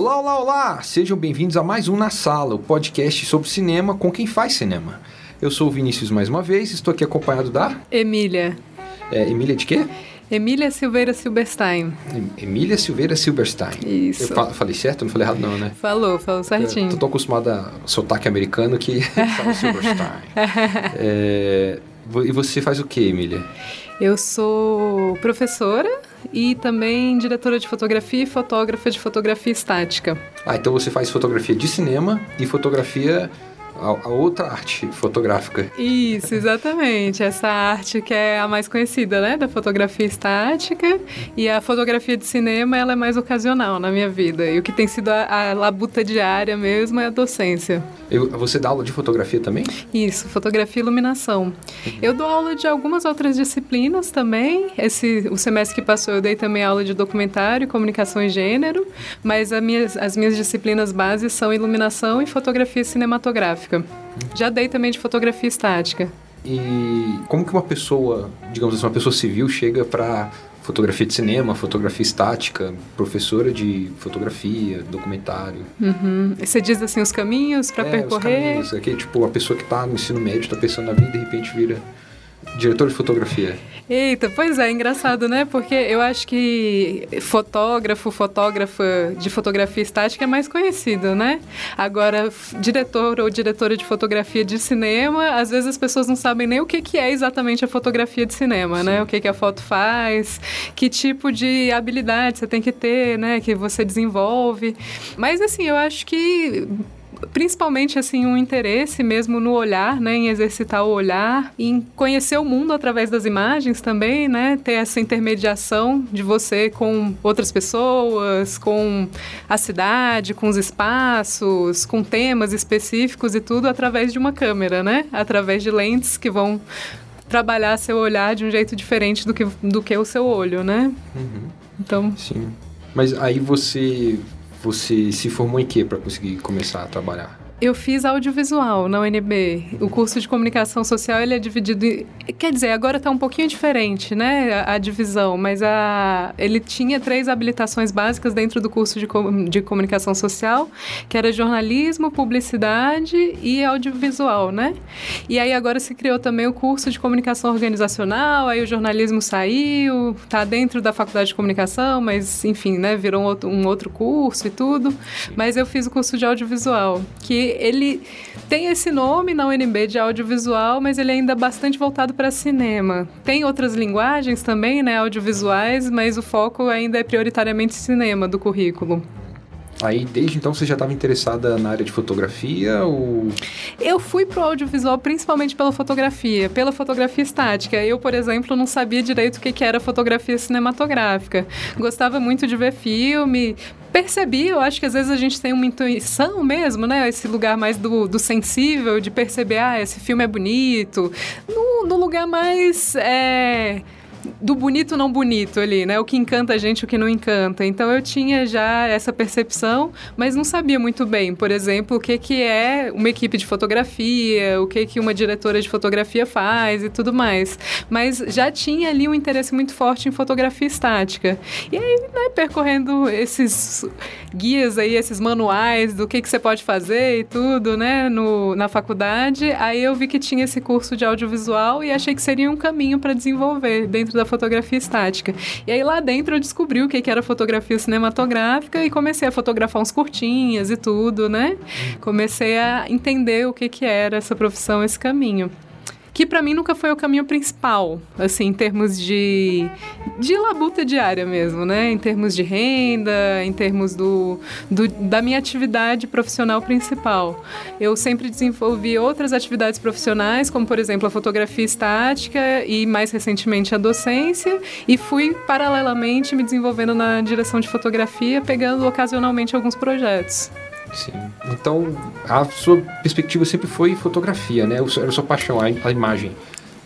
Olá, olá, olá! Sejam bem-vindos a mais um Na Sala, o podcast sobre cinema com quem faz cinema. Eu sou o Vinícius mais uma vez, estou aqui acompanhado da... Emília. É, Emília de quê? Emília Silveira Silberstein. Emília Silveira Silberstein. Isso. Eu fa falei certo? Não falei errado não, né? Falou, falou certinho. Eu tô acostumado a sotaque americano que fala Silberstein. é, e você faz o que, Emília? Eu sou professora e também diretora de fotografia e fotógrafa de fotografia estática. Ah, então você faz fotografia de cinema e fotografia a, a, outra arte fotográfica. Isso, exatamente. Essa arte que é a mais conhecida, né? Da fotografia estática. E a fotografia de cinema, ela é mais ocasional na minha vida. E o que tem sido a, a labuta diária mesmo é a docência. Eu, você dá aula de fotografia também? Isso, fotografia e iluminação. Uhum. Eu dou aula de algumas outras disciplinas também. Esse, o semestre que passou eu dei também aula de documentário, comunicação e gênero. Mas minhas, as minhas disciplinas bases são iluminação e fotografia cinematográfica estática. Já dei também de fotografia estática. E como que uma pessoa, digamos assim, uma pessoa civil chega para fotografia de cinema, fotografia estática, professora de fotografia, documentário. Uhum. Você diz assim os caminhos para é, percorrer? Os caminhos, é que tipo a pessoa que está no ensino médio está pensando na vida e de repente vira Diretor de fotografia. Eita, pois é, engraçado, né? Porque eu acho que fotógrafo, fotógrafa de fotografia estática é mais conhecido, né? Agora, diretor ou diretora de fotografia de cinema, às vezes as pessoas não sabem nem o que, que é exatamente a fotografia de cinema, né? Sim. né? O que, que a foto faz, que tipo de habilidade você tem que ter, né? Que você desenvolve. Mas, assim, eu acho que principalmente assim um interesse mesmo no olhar, né, em exercitar o olhar, em conhecer o mundo através das imagens também, né, ter essa intermediação de você com outras pessoas, com a cidade, com os espaços, com temas específicos e tudo através de uma câmera, né, através de lentes que vão trabalhar seu olhar de um jeito diferente do que, do que o seu olho, né? Uhum. Então. Sim. Mas aí você você se formou em quê para conseguir começar a trabalhar? Eu fiz audiovisual na UNB. O curso de comunicação social ele é dividido. Em... Quer dizer, agora está um pouquinho diferente, né? A, a, divisão, mas a... ele tinha três habilitações básicas dentro do curso de, com... de comunicação social, que era jornalismo, publicidade e audiovisual, né? E aí agora se criou também o curso de comunicação organizacional, aí o jornalismo saiu, está dentro da faculdade de comunicação, mas enfim, né? Virou um outro, um outro curso e tudo. Mas eu fiz o curso de audiovisual, que ele tem esse nome na UNB de audiovisual, mas ele é ainda bastante voltado para cinema. Tem outras linguagens também, né, audiovisuais, mas o foco ainda é prioritariamente cinema do currículo. Aí, desde então, você já estava interessada na área de fotografia ou... Eu fui pro audiovisual principalmente pela fotografia, pela fotografia estática. Eu, por exemplo, não sabia direito o que era fotografia cinematográfica. Gostava muito de ver filme, percebi, eu acho que às vezes a gente tem uma intuição mesmo, né? Esse lugar mais do, do sensível, de perceber, ah, esse filme é bonito. No, no lugar mais... É do bonito não bonito ali, né? O que encanta a gente, o que não encanta. Então eu tinha já essa percepção, mas não sabia muito bem, por exemplo, o que que é uma equipe de fotografia, o que que uma diretora de fotografia faz e tudo mais. Mas já tinha ali um interesse muito forte em fotografia estática. E aí, né, percorrendo esses guias aí, esses manuais do que que você pode fazer e tudo, né, no, na faculdade, aí eu vi que tinha esse curso de audiovisual e achei que seria um caminho para desenvolver dentro da fotografia estática. E aí lá dentro eu descobri o que, que era fotografia cinematográfica e comecei a fotografar uns curtinhas e tudo, né? Comecei a entender o que, que era essa profissão, esse caminho que para mim nunca foi o caminho principal, assim, em termos de, de labuta diária mesmo, né? Em termos de renda, em termos do, do, da minha atividade profissional principal. Eu sempre desenvolvi outras atividades profissionais, como, por exemplo, a fotografia estática e, mais recentemente, a docência, e fui, paralelamente, me desenvolvendo na direção de fotografia, pegando ocasionalmente alguns projetos. Sim. Então, a sua perspectiva sempre foi fotografia, né? Era a sua paixão, a, imagem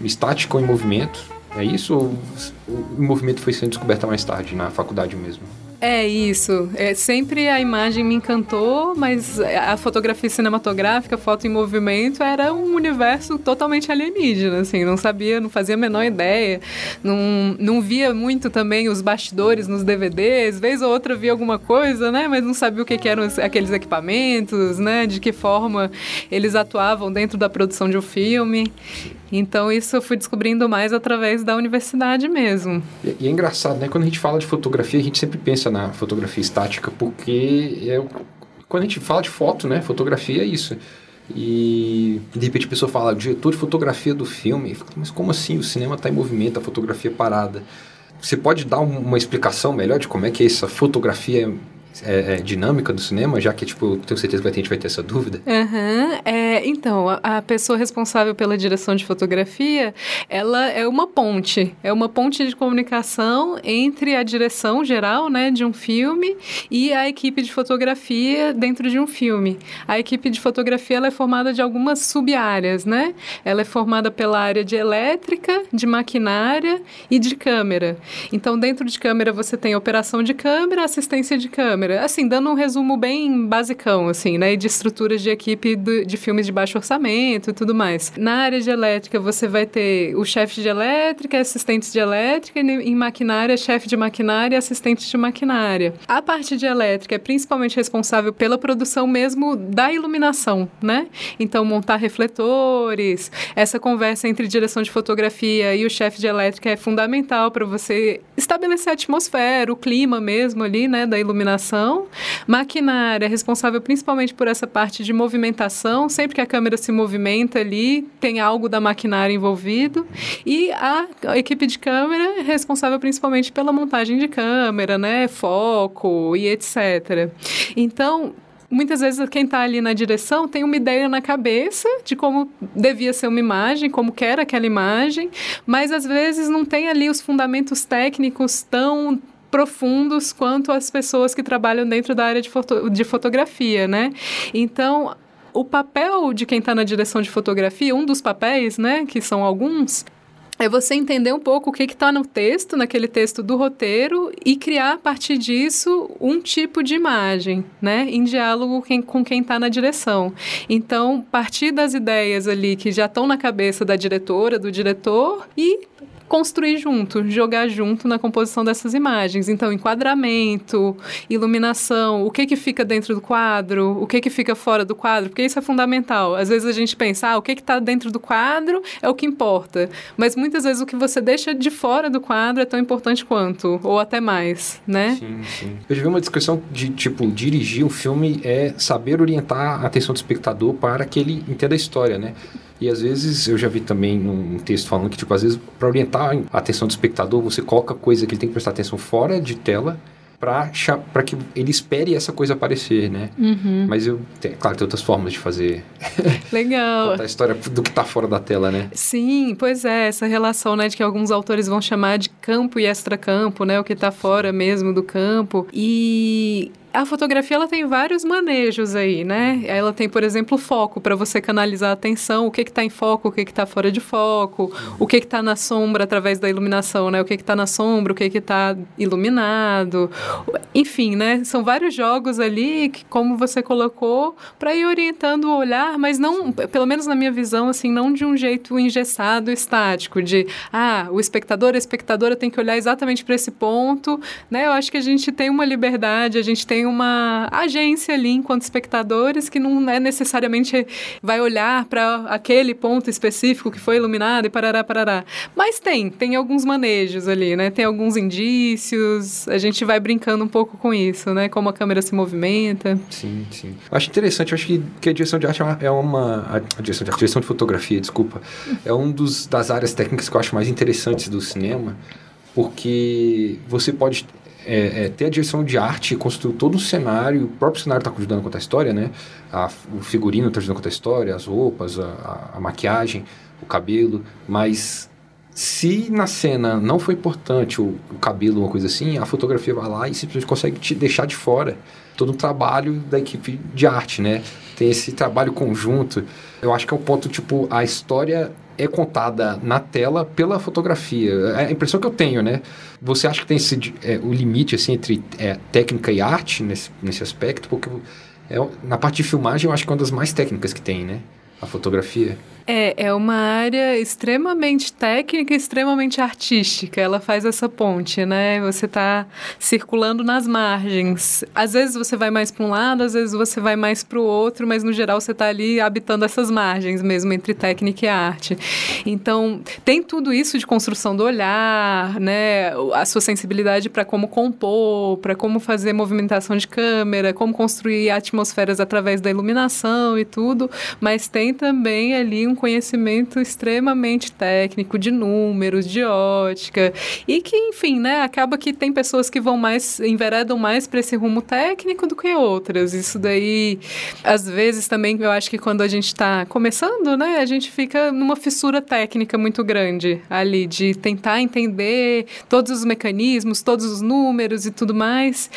estática ou em movimento. É isso? Ou o movimento foi sendo descoberto mais tarde, na faculdade mesmo? É isso. É, sempre a imagem me encantou, mas a fotografia cinematográfica, foto em movimento, era um universo totalmente alienígena, assim. Não sabia, não fazia a menor ideia. Não, não via muito também os bastidores nos DVDs. Vez ou outra via alguma coisa, né? Mas não sabia o que, que eram aqueles equipamentos, né? De que forma eles atuavam dentro da produção de um filme. Então isso eu fui descobrindo mais através da universidade mesmo. E, e, é engraçado, né? Quando a gente fala de fotografia, a gente sempre pensa na fotografia estática, porque é, quando a gente fala de foto, né? Fotografia é isso. E de repente a pessoa fala, diretor de fotografia do filme, mas como assim? O cinema está em movimento, a fotografia é parada. Você pode dar uma explicação melhor de como é que é essa fotografia é, é, dinâmica do cinema, já que, tipo, tenho certeza que a gente vai ter essa dúvida? Uhum, é, então, a, a, pessoa responsável pela direção de fotografia, ela é uma ponte, é uma ponte de comunicação entre a direção geral, né, de um filme e a equipe de fotografia dentro de um filme. A equipe de fotografia, ela é formada de algumas sub-áreas, né? Ela é formada pela área de elétrica, de maquinária e de câmera. Então, dentro de câmera, você tem operação de câmera, assistência de câmera, câmera. Assim, dando um resumo bem basicão, assim, né? De estruturas de equipe do, de filmes de baixo orçamento e tudo mais. Na área de elétrica, você vai ter o chefe de elétrica, assistentes de elétrica, e em maquinária, chefe de maquinária e assistente de maquinária. A parte de elétrica é principalmente responsável pela produção mesmo da iluminação, né? Então, montar refletores, essa conversa entre direção de fotografia e o chefe de elétrica é fundamental para você estabelecer a atmosfera, o clima mesmo ali, né, da iluminação Maquinária, responsável principalmente por essa parte de movimentação. Sempre que a câmera se movimenta ali, tem algo da maquinária envolvido. E a, equipe de câmera é responsável principalmente pela montagem de câmera, né? Foco e etc. Então, muitas vezes quem está ali na direção tem uma ideia na cabeça de como devia ser uma imagem, como quer aquela imagem, mas às vezes não tem ali os fundamentos técnicos tão profundos quanto as pessoas que trabalham dentro da área de, foto, de fotografia, né? Então, o papel de quem está na direção de fotografia, um dos papéis, né, que são alguns, é você entender um pouco o que está no texto, naquele texto do roteiro, e criar a partir disso um tipo de imagem, né? Em diálogo com quem está na direção. Então, partir das ideias ali que já estão na cabeça da diretora, do diretor, e construir junto, jogar junto na composição dessas imagens. Então, enquadramento, iluminação, o que que fica dentro do quadro, o que que fica fora do quadro, porque isso é fundamental. Às vezes a gente pensa, ah, o que que está dentro do quadro é o que importa, mas muitas vezes o que você deixa de fora do quadro é tão importante quanto, ou até mais, né? Sim, sim. Eu já vi uma descrição de, tipo, dirigir um filme é saber orientar a atenção do espectador para que ele entenda a história, né? E às vezes eu já vi também num texto falando que, tipo, às vezes para orientar a atenção do espectador, você coloca coisa que ele tem que prestar atenção fora de tela para que ele espere essa coisa aparecer, né? Uhum. Mas eu, tem, claro, tem outras formas de fazer. Legal. Contar a história do que está fora da tela, né? Sim, pois é, essa relação, né, de que alguns autores vão chamar de campo e extracampo, né, o que está fora mesmo do campo. E a fotografia ela tem vários manejos aí, né? Ela tem, por exemplo, foco para você canalizar a atenção, o que está em foco, o que está fora de foco, o que está na sombra através da iluminação, né? O que está na sombra, o que está iluminado, enfim, né? São vários jogos ali que, como você colocou, para ir orientando o olhar, mas não, pelo menos na minha visão, assim, não de um jeito engessado, estático, de ah, o espectador, a espectadora tem que olhar exatamente para esse ponto, né? Eu acho que a gente tem uma liberdade, a gente tem uma agência ali enquanto espectadores que não é necessariamente vai olhar para aquele ponto específico que foi iluminado e parará, parará. Mas tem, tem alguns manejos ali, né? Tem alguns indícios, a gente vai brincando um pouco com isso, né? Como a câmera se movimenta. Sim, sim. Acho interessante, acho que, que a direção de arte é uma... É a direção de direção de fotografia, desculpa, é um dos das áreas técnicas que eu acho mais interessantes do cinema, porque você pode é, é, ter a direção de arte, construir todo o cenário, o próprio cenário está ajudando a contar a história, né? A, o figurino está ajudando a contar a história, as roupas, a, a, maquiagem, o cabelo, mas se na cena não foi importante o, o cabelo, uma coisa assim, a fotografia vai lá e simplesmente consegue te deixar de fora todo um trabalho da equipe de arte, né? Tem esse trabalho conjunto. Eu acho que é o ponto, tipo, a história é contada na tela pela fotografia. É a impressão que eu tenho, né? Você acha que tem esse, é, o limite assim, entre é, técnica e arte nesse, nesse aspecto? Porque é, na parte de filmagem eu acho que é uma das mais técnicas que tem, né? A fotografia. É, é uma área extremamente técnica extremamente artística. Ela faz essa ponte, né? Você está circulando nas margens. Às vezes você vai mais para um lado, às vezes você vai mais para o outro, mas no geral você está ali habitando essas margens mesmo entre técnica e arte. Então, tem tudo isso de construção do olhar, né? A sua sensibilidade para como compor, para como fazer movimentação de câmera, como construir atmosferas através da iluminação e tudo, mas tem também ali um um conhecimento extremamente técnico de números, de ótica, e que, enfim, né, acaba que tem pessoas que vão mais, enveredam mais para esse rumo técnico do que outras. Isso daí, às vezes também, eu acho que quando a gente está começando, né, a gente fica numa fissura técnica muito grande ali, de tentar entender todos os mecanismos, todos os números e tudo mais.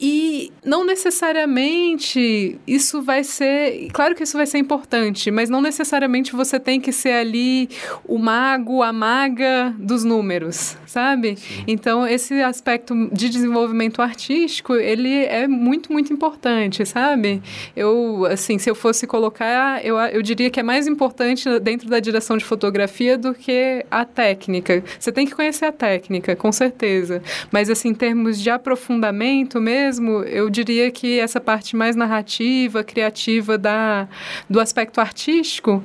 E não necessariamente isso vai ser. Claro que isso vai ser importante, mas não necessariamente você tem que ser ali o mago, a maga dos números, sabe? Sim. Então, esse aspecto de desenvolvimento artístico, ele é muito, muito importante, sabe? Eu, assim, se eu fosse colocar, eu, eu diria que é mais importante dentro da direção de fotografia do que a técnica. Você tem que conhecer a técnica, com certeza. Mas, assim, em termos de aprofundamento mesmo, mesmo, eu diria que essa parte mais narrativa, criativa da, do aspecto artístico,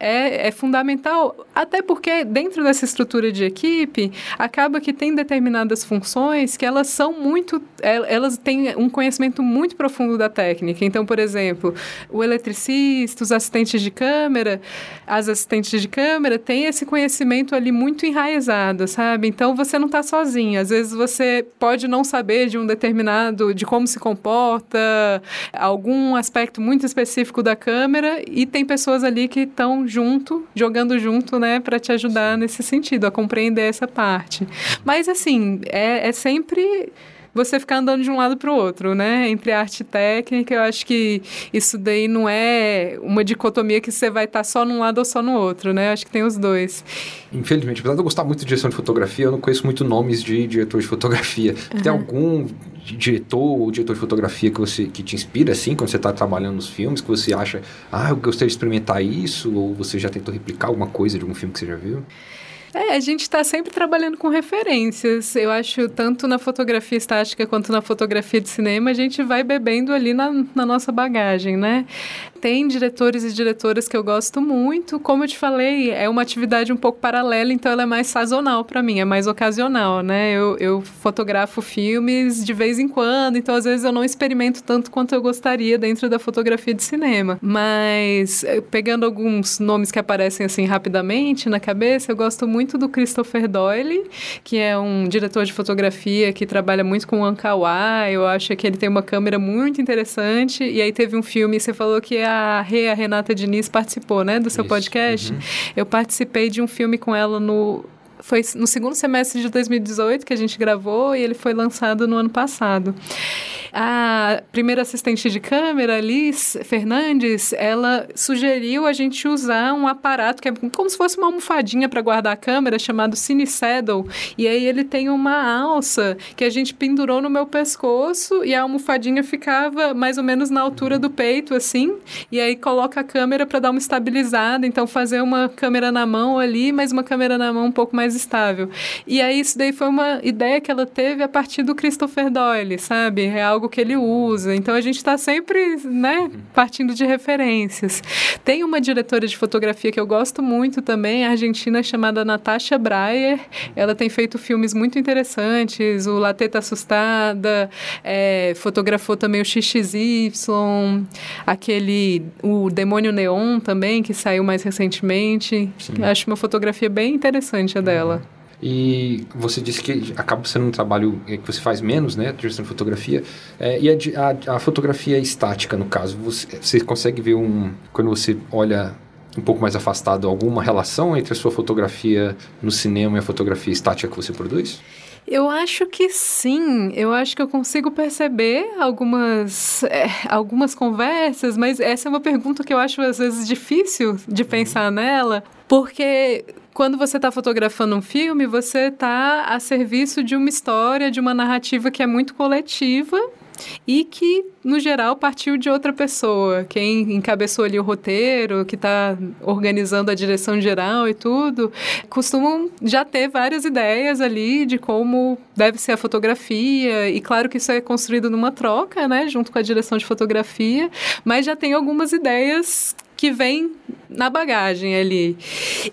é, é fundamental, até porque dentro dessa estrutura de equipe, acaba que tem determinadas funções que elas são muito, é, elas têm um conhecimento muito profundo da técnica. Então, por exemplo, o eletricista, os assistentes de câmera, as assistentes de câmera têm esse conhecimento ali muito enraizado, sabe? Então, você não está sozinho. Às vezes você pode não saber de um determinado, de como se comporta, algum aspecto muito específico da câmera e tem pessoas ali que estão junto, jogando junto, né, para te ajudar nesse sentido, a compreender essa parte. Mas, assim, é, é sempre você ficar andando de um lado para o outro, né? Entre arte e técnica, eu acho que isso daí não é uma dicotomia que você vai estar tá só num lado ou só no outro, né? Eu acho que tem os dois. Infelizmente, apesar de eu gostar muito de direção de fotografia, eu não conheço muito nomes de diretor de fotografia. Uhum. Tem algum diretor ou diretor de fotografia que você que te inspira assim quando você está trabalhando nos filmes que você acha ah eu gostaria de experimentar isso ou você já tentou replicar alguma coisa de algum filme que você já viu é, a gente está sempre trabalhando com referências. Eu acho, tanto na fotografia estática quanto na fotografia de cinema, a gente vai bebendo ali na, na nossa bagagem, né? Tem diretores e diretoras que eu gosto muito. Como eu te falei, é uma atividade um pouco paralela, então ela é mais sazonal para mim, é mais ocasional, né? Eu, eu fotografo filmes de vez em quando, então às vezes eu não experimento tanto quanto eu gostaria dentro da fotografia de cinema. Mas, eh, pegando alguns nomes que aparecem assim rapidamente na cabeça, eu gosto muito muito do Christopher Doyle, que é um diretor de fotografia que trabalha muito com o Ankawa. Eu acho que ele tem uma câmera muito interessante. E aí teve um filme, você falou que a Rê, a Renata Diniz, participou, né, do seu Isso. podcast. Uhum. Eu participei de um filme com ela no foi no segundo semestre de 2018 que a gente gravou e ele foi lançado no ano passado. A primeira assistente de câmera, Liz Fernandes, ela sugeriu a gente usar um aparato que é como se fosse uma almofadinha para guardar a câmera, chamado Cine Saddle. E aí ele tem uma alça que a gente pendurou no meu pescoço e a almofadinha ficava mais ou menos na altura do peito, assim. E aí coloca a câmera para dar uma estabilizada. Então, fazer uma câmera na mão ali, mas uma câmera na mão um pouco mais estável. E aí, isso daí foi uma ideia que ela teve a partir do Christopher Doyle, sabe? É algo que ele usa. Então a gente está sempre, né, partindo de referências. Tem uma diretora de fotografia que eu gosto muito também, argentina, chamada Natasha Breyer. Ela tem feito filmes muito interessantes, o Lateta Assustada, é, fotografou também o XXY, aquele, o Demônio Neon também, que saiu mais recentemente. Sim. Acho uma fotografia bem interessante a dela. E você disse que acaba sendo um trabalho que você faz menos, né? De fotografia. É, e a, a, a, fotografia estática, no caso, você, você consegue ver um. Quando você olha um pouco mais afastado, alguma relação entre a sua fotografia no cinema e a fotografia estática que você produz? Eu acho que sim. Eu acho que eu consigo perceber algumas, é, algumas conversas, mas essa é uma pergunta que eu acho às vezes difícil de pensar nela, porque quando você está fotografando um filme, você está a serviço de uma história, de uma narrativa que é muito coletiva e que, no geral, partiu de outra pessoa. Quem encabeçou ali o roteiro, que está organizando a direção geral e tudo, costumam já ter várias ideias ali de como deve ser a fotografia. E claro que isso é construído numa troca, né, junto com a direção de fotografia, mas já tem algumas ideias que vem na bagagem ali.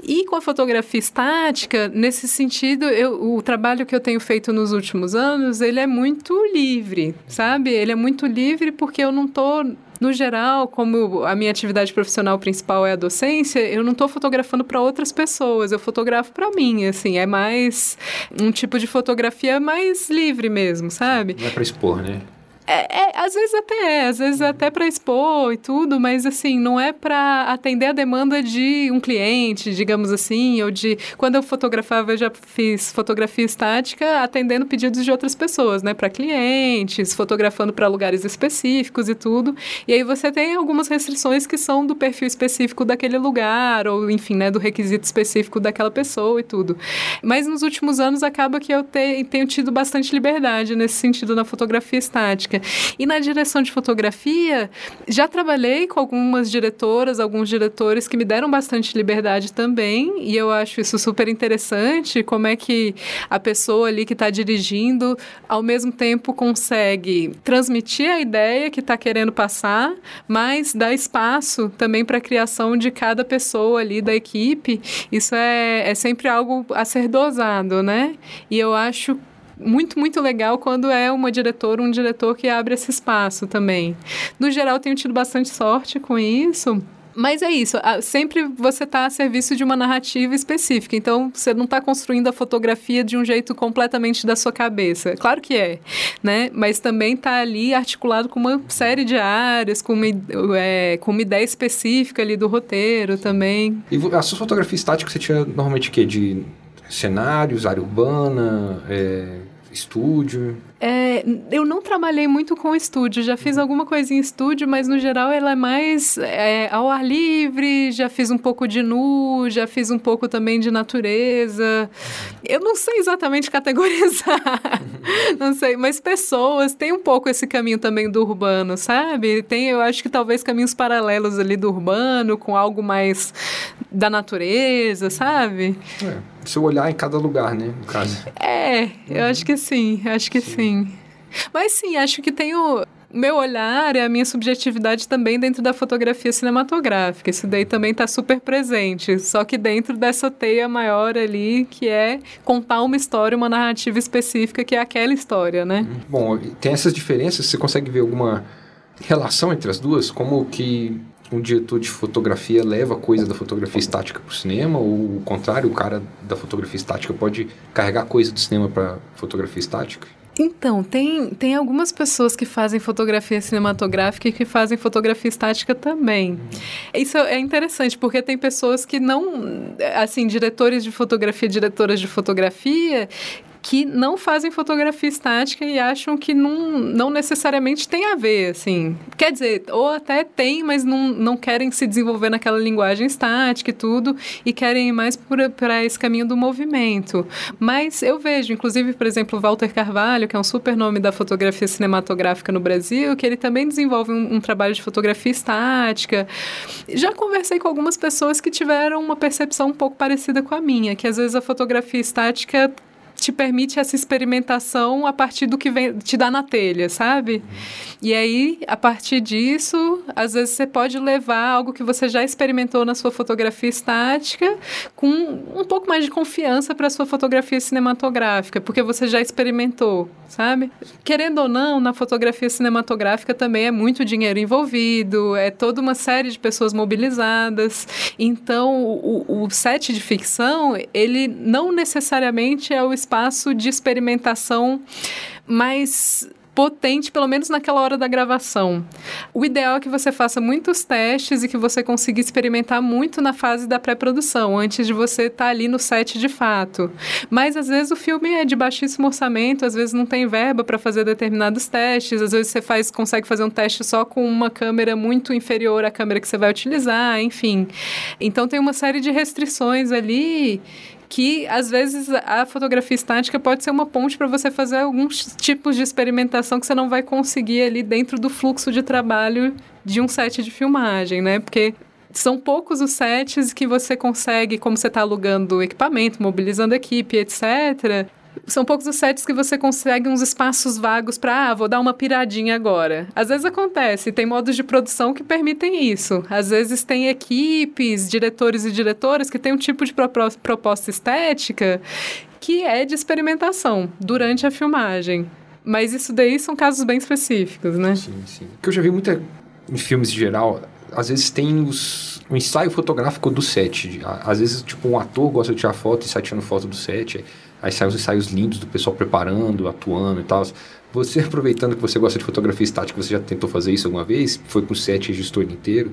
E com a fotografia estática, nesse sentido, eu, o trabalho que eu tenho feito nos últimos anos, ele é muito livre, sabe? Ele é muito livre porque eu não estou no geral, como a minha atividade profissional principal é a docência, eu não estou fotografando para outras pessoas, eu fotografo para mim, assim, é mais um tipo de fotografia mais livre mesmo, sabe? Não é para expor, né? É, é, às vezes até é, às vezes até para expor e tudo, mas assim, não é para atender a demanda de um cliente, digamos assim, ou de. Quando eu fotografava, eu já fiz fotografia estática atendendo pedidos de outras pessoas, né? Para clientes, fotografando para lugares específicos e tudo. E aí você tem algumas restrições que são do perfil específico daquele lugar, ou enfim, né, do requisito específico daquela pessoa e tudo. Mas nos últimos anos acaba que eu te, tenho tido bastante liberdade nesse sentido na fotografia estática. E na direção de fotografia, já trabalhei com algumas diretoras, alguns diretores que me deram bastante liberdade também, e eu acho isso super interessante, como é que a pessoa ali que está dirigindo, ao mesmo tempo consegue transmitir a ideia que está querendo passar, mas dá espaço também para a criação de cada pessoa ali da equipe. Isso é, é sempre algo a ser dosado, né? E eu acho muito, muito legal quando é uma diretora, um diretor que abre esse espaço também. No geral, tenho tido bastante sorte com isso. Mas é isso, sempre você está a serviço de uma narrativa específica, então você não está construindo a fotografia de um jeito completamente da sua cabeça. Claro que é, né? Mas também está ali articulado com uma série de áreas, com uma, é, com uma ideia específica ali do roteiro também. E a sua fotografia estática você tinha normalmente o quê? De cenários, área urbana, é, estúdio? É, eu não trabalhei muito com estúdio, já fiz alguma coisa em estúdio, mas no geral ela é mais é, ao ar livre, já fiz um pouco de nu, já fiz um pouco também de natureza. Eu não sei exatamente categorizar, não sei, mas pessoas têm um pouco esse caminho também do urbano, sabe? Tem, eu acho que talvez caminhos paralelos ali do urbano, com algo mais da natureza, sabe? É, seu olhar em cada lugar, né, no caso. É, eu acho que sim, acho que sim. sim. Mas sim, acho que tem o meu olhar e a minha subjetividade também dentro da fotografia cinematográfica. Isso daí também está super presente. Só que dentro dessa teia maior ali, que é contar uma história, uma narrativa específica, que é aquela história, né? Uhum. Bom, tem essas diferenças. Você consegue ver alguma relação entre as duas? Como que um diretor de fotografia leva coisa da fotografia estática para o cinema, ou o contrário, o cara da fotografia estática pode carregar coisa do cinema para fotografia estática? Então, tem, tem algumas pessoas que fazem fotografia cinematográfica e que fazem fotografia estática também. Isso é interessante, porque tem pessoas que não, assim, diretores de fotografia, diretoras de fotografia, que não fazem fotografia estática e acham que não, não necessariamente tem a ver, assim. Quer dizer, ou até tem, mas não, não querem se desenvolver naquela linguagem estática e tudo, e querem ir mais para esse caminho do movimento. Mas eu vejo, inclusive, por exemplo, Walter Carvalho, que é um super nome da fotografia cinematográfica no Brasil, que ele também desenvolve um, um trabalho de fotografia estática. Já conversei com algumas pessoas que tiveram uma percepção um pouco parecida com a minha, que às vezes a fotografia estática te permite essa experimentação a partir do que vem, te dá na telha, sabe? E aí, a partir disso, às vezes você pode levar algo que você já experimentou na sua fotografia estática com um pouco mais de confiança para a sua fotografia cinematográfica, porque você já experimentou, sabe? Querendo ou não, na fotografia cinematográfica também é muito dinheiro envolvido, é toda uma série de pessoas mobilizadas. Então, o, o set de ficção, ele não necessariamente é o espaço de experimentação mais potente, pelo menos naquela hora da gravação. O ideal é que você faça muitos testes e que você consiga experimentar muito na fase da pré-produção, antes de você estar tá ali no set de fato. Mas às vezes o filme é de baixíssimo orçamento, às vezes não tem verba para fazer determinados testes, às vezes você faz, consegue fazer um teste só com uma câmera muito inferior à câmera que você vai utilizar, enfim. Então tem uma série de restrições ali que às vezes a fotografia estática pode ser uma ponte para você fazer alguns tipos de experimentação que você não vai conseguir ali dentro do fluxo de trabalho de um set de filmagem, né? Porque são poucos os sets que você consegue, como você está alugando equipamento, mobilizando equipe, etc., são poucos os sets que você consegue uns espaços vagos para, ah, vou dar uma piradinha agora. Às vezes acontece, tem modos de produção que permitem isso. Às vezes tem equipes, diretores e diretoras que têm um tipo de proposta estética que é de experimentação durante a filmagem. Mas isso daí são casos bem específicos, né? Sim, sim. O que eu já vi muito em filmes em geral, às vezes tem os, um ensaio fotográfico do set. Às vezes, tipo, um ator gosta de tirar foto e sai tirando foto do set. Aí saem os ensaios lindos do pessoal preparando, atuando e tal. Você, aproveitando que você gosta de fotografia estática, você já tentou fazer isso alguma vez? Foi com o set e ele inteiro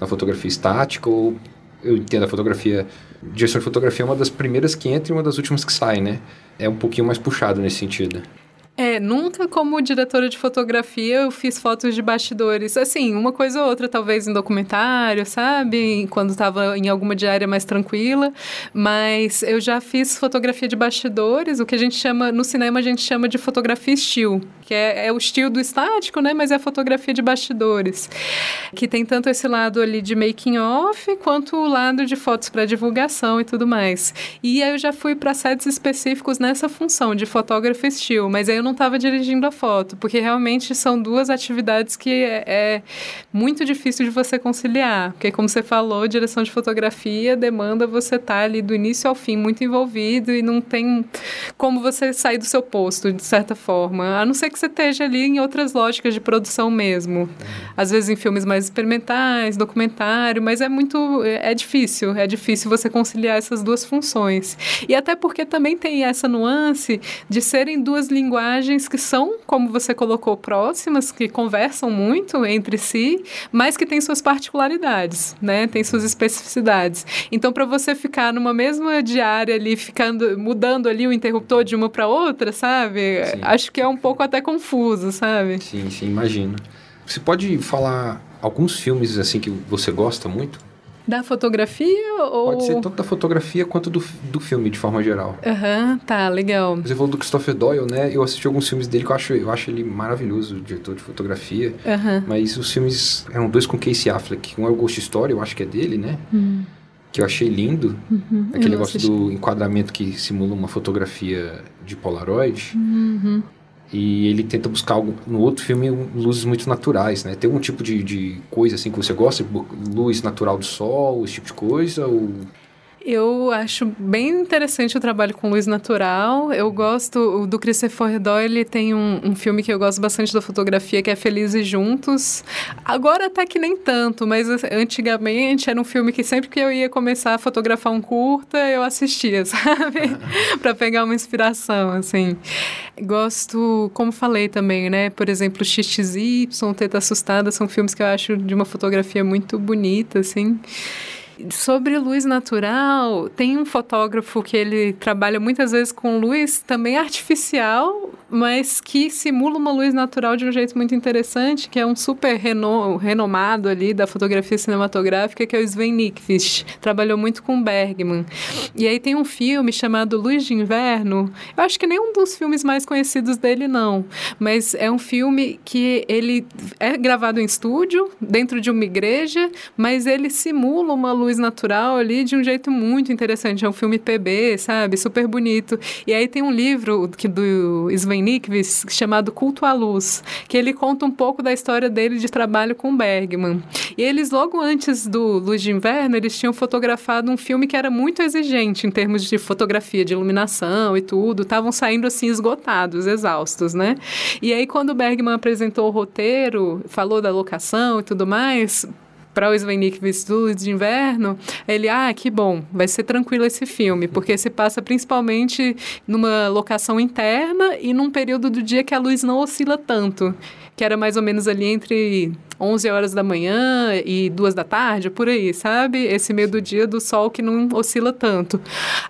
na fotografia estática? Ou eu entendo a fotografia... Direção de fotografia é uma das primeiras que entra e uma das últimas que sai, né? É um pouquinho mais puxado nesse sentido. É, nunca como diretora de fotografia eu fiz fotos de bastidores. Assim, uma coisa ou outra, talvez em documentário, sabe? Quando estava em alguma diária mais tranquila. Mas eu já fiz fotografia de bastidores, o que a gente chama, no cinema a gente chama de fotografia estilo, que é, é o estilo do estático, né? Mas é a fotografia de bastidores. Que tem tanto esse lado ali de making off, quanto o lado de fotos para divulgação e tudo mais. E aí eu já fui para sets específicos nessa função de fotógrafo estilo, mas aí eu não estava dirigindo a foto, porque realmente são duas atividades que é, é, muito difícil de você conciliar. Porque, como você falou, direção de fotografia demanda você estar tá ali do início ao fim muito envolvido e não tem como você sair do seu posto, de certa forma. A não ser que você esteja ali em outras lógicas de produção mesmo. Às vezes em filmes mais experimentais, documentário, mas é muito. É difícil. É difícil você conciliar essas duas funções. E até porque também tem essa nuance de serem duas linguagens personagens que são, como você colocou, próximas, que conversam muito entre si, mas que têm suas particularidades, né? Tem suas especificidades. Então, para você ficar numa mesma diária ali, ficando, mudando ali o interruptor de uma para outra, sabe? Sim. Acho que é um pouco até confuso, sabe? Sim, sim, imagino. Você pode falar alguns filmes assim que você gosta muito? Da fotografia ou... Pode ser tanto da fotografia quanto do, do filme, de forma geral. Aham, uhum, tá, legal. Você falou do Christopher Doyle, né? Eu assisti alguns filmes dele que eu acho, eu acho ele maravilhoso, diretor de fotografia. Uhum. Mas os filmes eram dois com Casey Affleck. Um é o Ghost Story, eu acho que é dele, né? Uhum. Que eu achei lindo. Uhum, Aquele negócio assisti. do enquadramento que simula uma fotografia de Polaroid. Uhum. E ele tenta buscar algo, no outro filme luzes muito naturais, né? Tem algum tipo de, de coisa assim que você gosta? Luz natural do sol, esse tipo de coisa? Ou... Eu acho bem interessante o trabalho com luz natural. Eu gosto do Christopher Doyle, tem um, um, filme que eu gosto bastante da fotografia, que é Felizes Juntos. Agora até que nem tanto, mas antigamente era um filme que sempre que eu ia começar a fotografar um curta, eu assistia, sabe? para pegar uma inspiração, assim. Gosto, como falei também, né? Por exemplo, XXY, Teta Assustada, são filmes que eu acho de uma fotografia muito bonita, assim. Sobre luz natural, tem um fotógrafo que ele trabalha muitas vezes com luz também artificial, mas que simula uma luz natural de um jeito muito interessante, que é um super reno, renomado ali da fotografia cinematográfica, que é o Sven Nykvist. Trabalhou muito com Bergman. E aí tem um filme chamado Luz de Inverno. Eu acho que nem um dos filmes mais conhecidos dele, não. Mas é um filme que ele é gravado em estúdio, dentro de uma igreja, mas ele simula uma luz natural ali de um jeito muito interessante. É um filme PB, sabe? Super bonito. E aí tem um livro que do Sven Nikvis, chamado Culto à Luz, que ele conta um pouco da história dele de trabalho com Bergman. E eles, logo antes do Luz de Inverno, eles tinham fotografado um filme que era muito exigente em termos de fotografia, de iluminação e tudo. Estavam saindo, assim, esgotados, exaustos, né? E aí, quando Bergman apresentou o roteiro, falou da locação e tudo mais, para o Svenik Luz de Inverno, ele, ah, que bom, vai ser tranquilo esse filme, porque se passa principalmente numa locação interna e num período do dia que a luz não oscila tanto, que era mais ou menos ali entre 11 horas da manhã e 2 da tarde, por aí, sabe? Esse meio do dia do sol que não oscila tanto.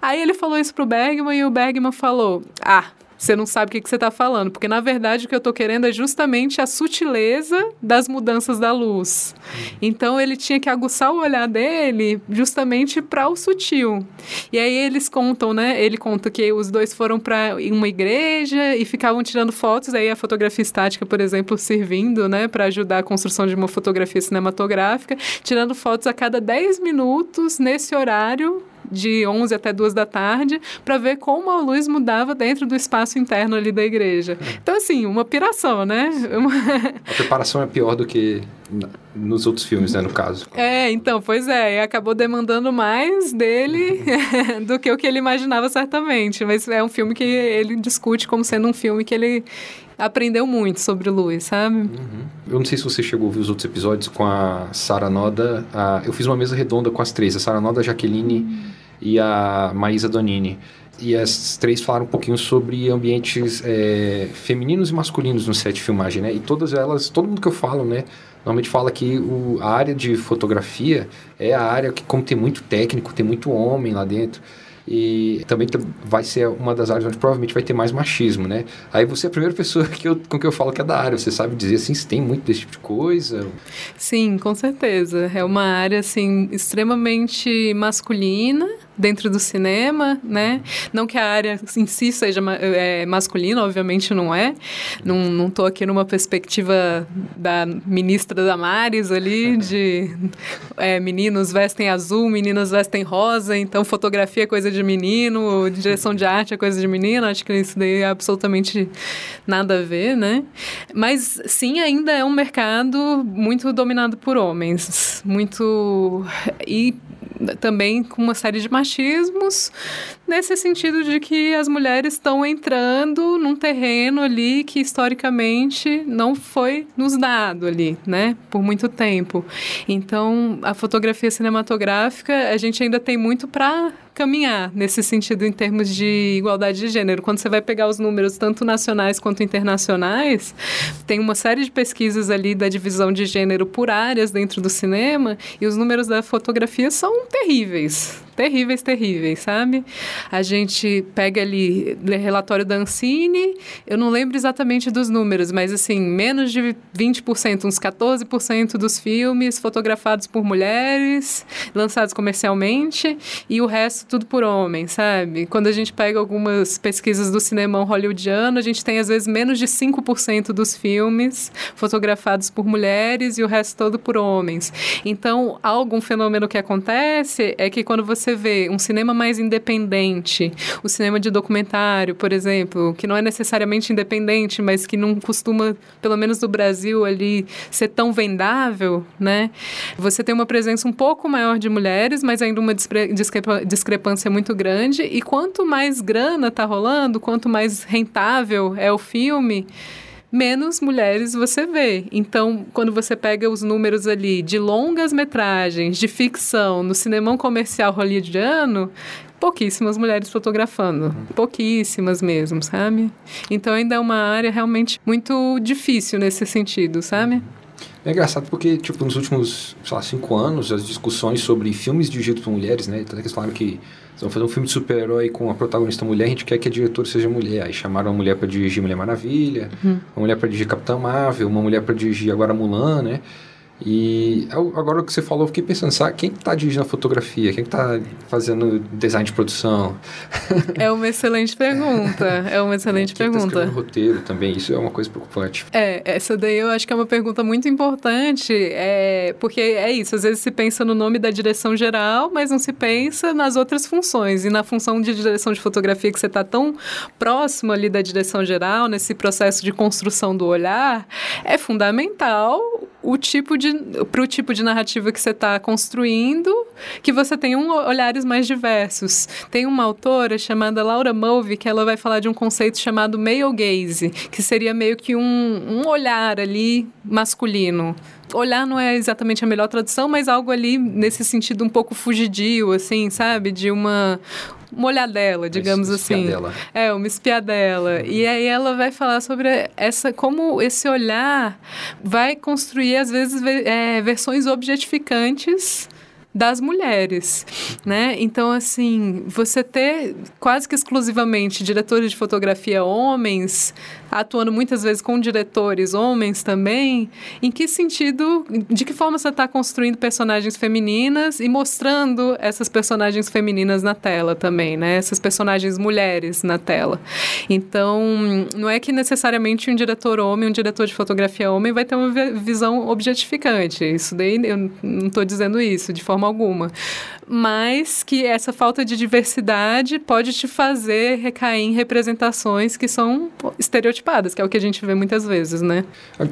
Aí ele falou isso pro Bergman e o Bergman falou: Ah, você não sabe o que, que você está falando. Porque, na verdade, o que eu estou querendo é justamente a sutileza das mudanças da luz. Então, ele tinha que aguçar o olhar dele justamente para o sutil. E aí, eles contam, né? Ele conta que os dois foram para uma igreja e ficavam tirando fotos. Aí, a fotografia estática, por exemplo, servindo, né? Para ajudar a construção de uma fotografia cinematográfica. Tirando fotos a cada 10 minutos nesse horário de 11 até 2 da tarde para ver como a luz mudava dentro do espaço interno ali da igreja. Então, assim, uma piração, né? a preparação é pior do que nos outros filmes, né, no caso. É, então, pois é, acabou demandando mais dele do que o que ele imaginava certamente, mas é um filme que ele discute como sendo um filme que ele aprendeu muito sobre o Louis, sabe? Uhum. Eu não sei se você chegou a ouvir os outros episódios com a Sara Noda, a... eu fiz uma mesa redonda com as três, a Sara Noda, a Jaqueline uhum. e a Maísa Donini e as três falaram um pouquinho sobre ambientes é, femininos e masculinos no set de filmagem, né? E todas elas, todo mundo que eu falo, né? Normalmente fala que o, a área de fotografia é a área que, como tem muito técnico, tem muito homem lá dentro, e também vai ser uma das áreas onde provavelmente vai ter mais machismo, né? Aí você é a primeira pessoa que eu, com que eu falo que é da área, você sabe dizer assim, se tem muito desse tipo de coisa? Sim, com certeza. É uma área, assim, extremamente masculina, dentro do cinema, né? Não que a área em si seja é, masculina, obviamente não é. Não, não tô aqui numa perspectiva da ministra Damares ali, de é, meninos vestem azul, meninas vestem rosa, então fotografia é coisa de menino, direção de arte é coisa de menino, acho que isso daí é absolutamente nada a ver, né? Mas sim, ainda é um mercado muito dominado por homens, muito... E também com uma série de machismos, nesse sentido de que as mulheres estão entrando num terreno ali que historicamente não foi nos dado ali, né, por muito tempo. Então, a fotografia cinematográfica, a gente ainda tem muito para caminhar nesse sentido em termos de igualdade de gênero. Quando você vai pegar os números tanto nacionais quanto internacionais, tem uma série de pesquisas ali da divisão de gênero por áreas dentro do cinema e os números da fotografia são terríveis terríveis, terríveis, sabe? A gente pega ali relatório da Ancine, eu não lembro exatamente dos números, mas assim, menos de 20%, uns 14% dos filmes fotografados por mulheres, lançados comercialmente, e o resto tudo por homens, sabe? Quando a gente pega algumas pesquisas do cinema hollywoodiano, a gente tem às vezes menos de 5% dos filmes fotografados por mulheres e o resto todo por homens. Então, algum fenômeno que acontece é que quando você você vê um cinema mais independente, o cinema de documentário, por exemplo, que não é necessariamente independente, mas que não costuma, pelo menos no Brasil ali, ser tão vendável, né? Você tem uma presença um pouco maior de mulheres, mas ainda uma discrepância muito grande. E quanto mais grana está rolando, quanto mais rentável é o filme, menos mulheres você vê. Então, quando você pega os números ali de longas metragens, de ficção, no cinema comercial hollywoodiano, pouquíssimas mulheres fotografando. Pouquíssimas mesmo, sabe? Então, ainda é uma área realmente muito difícil nesse sentido, sabe? É engraçado porque, tipo, nos últimos, sei lá, cinco anos, as discussões sobre filmes dirigidos por mulheres, né? Tanto que eles falaram que vão fazer um filme de super-herói com a protagonista mulher, a gente quer que a diretora seja mulher. Aí chamaram uma mulher para dirigir Mulher Maravilha, uhum. uma mulher para dirigir Capitã Marvel, uma mulher para dirigir agora Mulan, né? E agora o que você falou, eu fiquei pensando, sabe, quem está dirigindo a fotografia? Quem está fazendo design de produção? É uma excelente pergunta. É uma excelente quem tá pergunta. Tá roteiro também, isso é uma coisa preocupante. É, essa daí eu acho que é uma pergunta muito importante, é, porque é isso, às vezes se pensa no nome da direção geral, mas não se pensa nas outras funções. E na função de direção de fotografia que você está tão próximo ali da direção geral, nesse processo de construção do olhar, é fundamental o tipo de para o tipo de narrativa que você está construindo, que você tem um, olhares mais diversos. Tem uma autora chamada Laura Mulvey que ela vai falar de um conceito chamado male gaze, que seria meio que um, um olhar ali masculino olhar não é exatamente a melhor tradução, mas algo ali nesse sentido um pouco fugidio, assim, sabe? De uma uma olhadela, digamos uma assim. Espiadela. É, uma espiadela. Uhum. E aí ela vai falar sobre essa como esse olhar vai construir às vezes é, versões objetificantes das mulheres, né? Então, assim, você ter quase que exclusivamente diretores de fotografia homens atuando muitas vezes com diretores homens também, em que sentido, de que forma você está construindo personagens femininas e mostrando essas personagens femininas na tela também, né? Essas personagens mulheres na tela. Então, não é que necessariamente um diretor homem, um diretor de fotografia homem vai ter uma visão objetificante. Isso daí eu não estou dizendo isso de forma alguma mas que essa falta de diversidade pode te fazer recair em representações que são estereotipadas, que é o que a gente vê muitas vezes, né?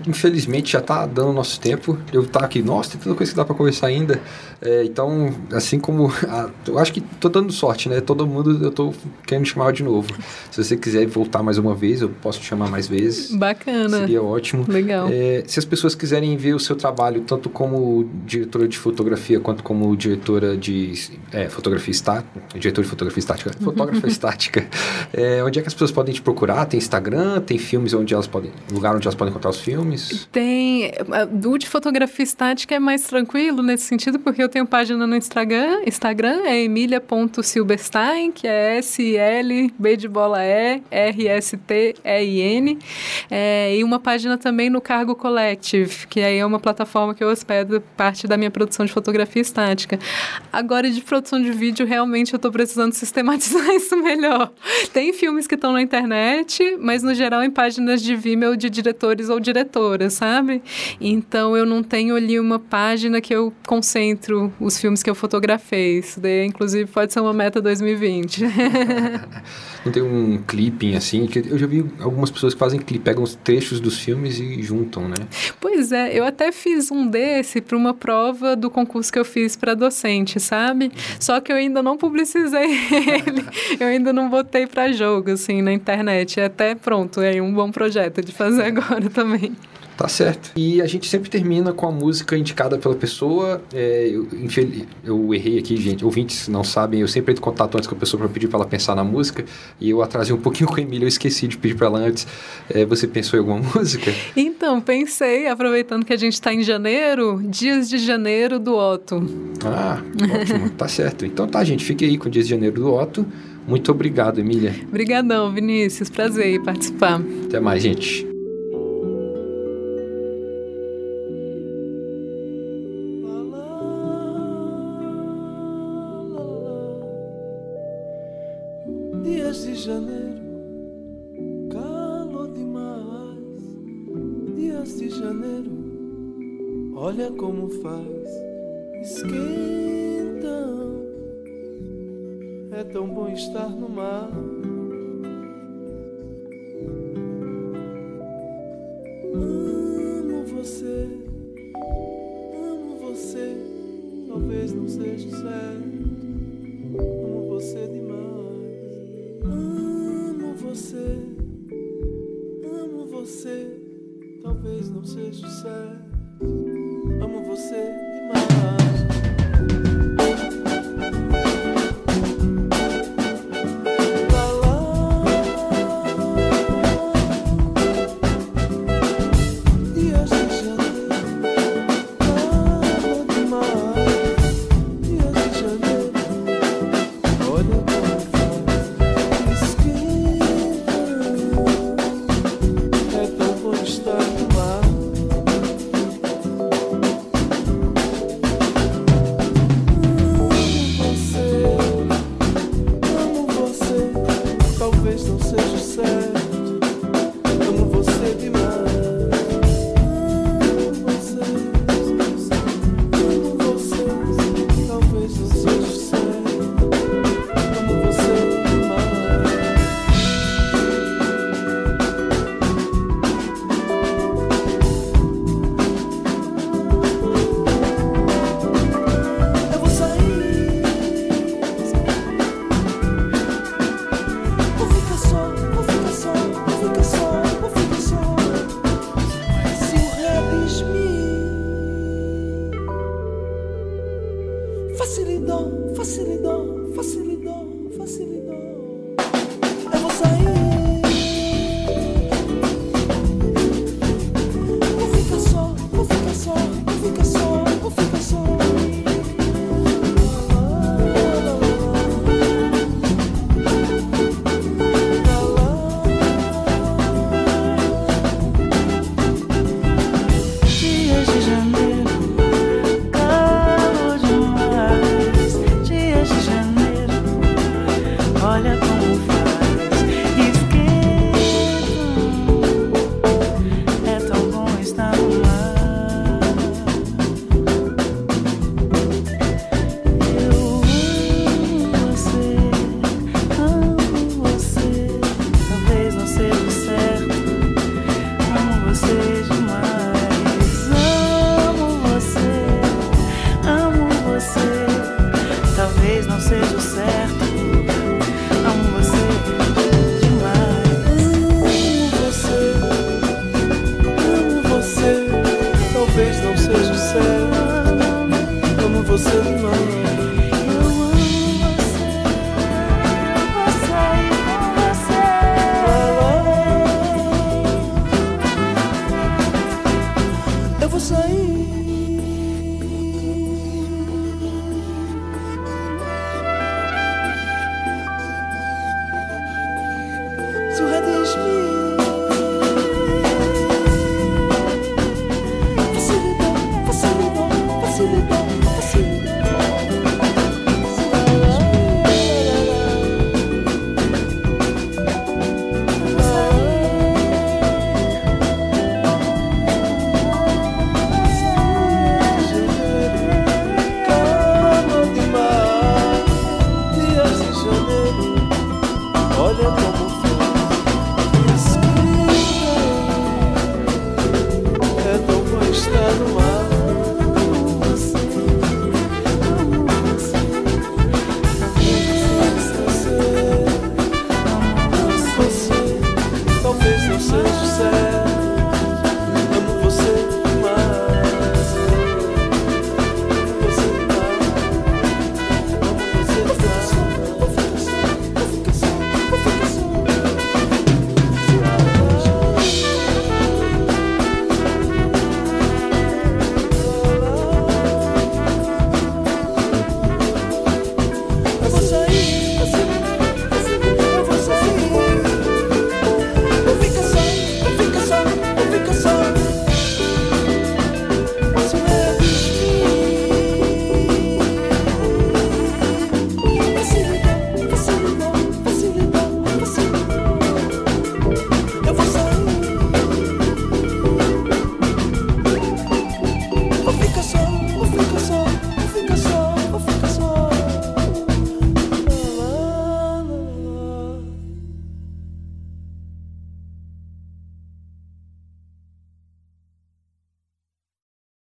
Infelizmente já está dando nosso tempo. Eu tá aqui, nossa, tem tanta coisa que dá para conversar ainda. É, então, assim como. A, eu acho que tô dando sorte, né? Todo mundo eu tô querendo chamar de novo. Se você quiser voltar mais uma vez, eu posso te chamar mais vezes. Bacana. Seria ótimo. Legal. É, se as pessoas quiserem ver o seu trabalho, tanto como diretora de fotografia quanto como diretora de é, fotografia estática, diretor de fotografia estática, fotógrafa estática. É, onde é que as pessoas podem te procurar? Tem Instagram? Tem filmes onde elas podem, lugar onde elas podem encontrar os filmes? Tem, o de fotografia estática é mais tranquilo nesse sentido, porque eu tenho página no Instagram, Instagram é emilia.silberstein, que é S-L, B de bola E, R-S-T-E-I-N, é, e uma página também no Cargo Collective, que aí é uma plataforma que eu hospedo parte da minha produção de fotografia estática. Agora, Agora, de produção de vídeo, realmente eu estou precisando sistematizar isso melhor. Tem filmes que estão na internet, mas no geral em páginas de Vimeo de diretores ou diretoras, sabe? Então eu não tenho ali uma página que eu concentro os filmes que eu fotografei. Isso daí, inclusive, pode ser uma meta 2020. não tem um clipping assim, que eu já vi algumas pessoas que fazem clipe, pegam os trechos dos filmes e juntam, né? Pois é, eu até fiz um desse para uma prova do concurso que eu fiz para docente, sabe? Só que eu ainda não publicizei ele, eu ainda não botei para jogo assim na internet. É até pronto, é um bom projeto de fazer agora também. Tá certo. E a gente sempre termina com a música indicada pela pessoa. É, eu, eu, errei aqui, gente. Ouvintes não sabem, eu sempre entro em contato antes com a pessoa para pedir para ela pensar na música. E eu atrasei um pouquinho com a Emília, eu esqueci de pedir para ela antes. É, você pensou em alguma música? Então, pensei, aproveitando que a gente está em janeiro, Dias de Janeiro do Otto. Ah, ótimo. tá certo. Então tá, gente. Fique aí com Dias de Janeiro do Otto. Muito obrigado, Emília. Obrigadão, Vinícius. Prazer em participar. Até mais, gente. estar no mar. Amo você, amo você. Talvez não seja certo. Amo você demais. Amo você, amo você. Talvez não seja certo. Amo você.